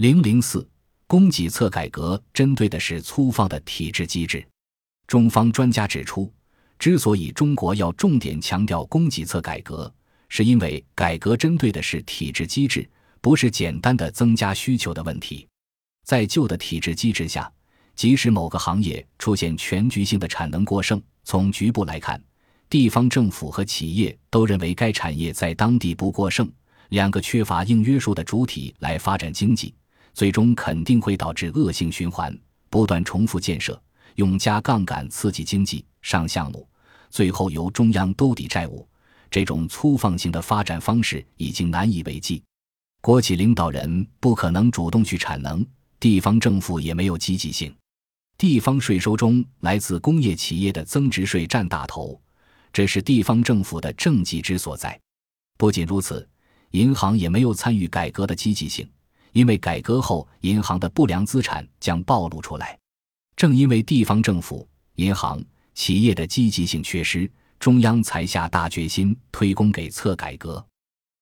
零零四，供给侧改革针对的是粗放的体制机制。中方专家指出，之所以中国要重点强调供给侧改革，是因为改革针对的是体制机制，不是简单的增加需求的问题。在旧的体制机制下，即使某个行业出现全局性的产能过剩，从局部来看，地方政府和企业都认为该产业在当地不过剩，两个缺乏硬约束的主体来发展经济，最终肯定会导致恶性循环，不断重复建设，用加杠杆刺激经济上项目，最后由中央兜底债务。这种粗放型的发展方式已经难以为继。国企领导人不可能主动去产能，地方政府也没有积极性。地方税收中来自工业企业的增值税占大头，这是地方政府的政绩之所在。不仅如此，银行也没有参与改革的积极性，因为改革后银行的不良资产将暴露出来。正因为地方政府、银行、企业的积极性缺失。中央才下大决心推供给侧改革。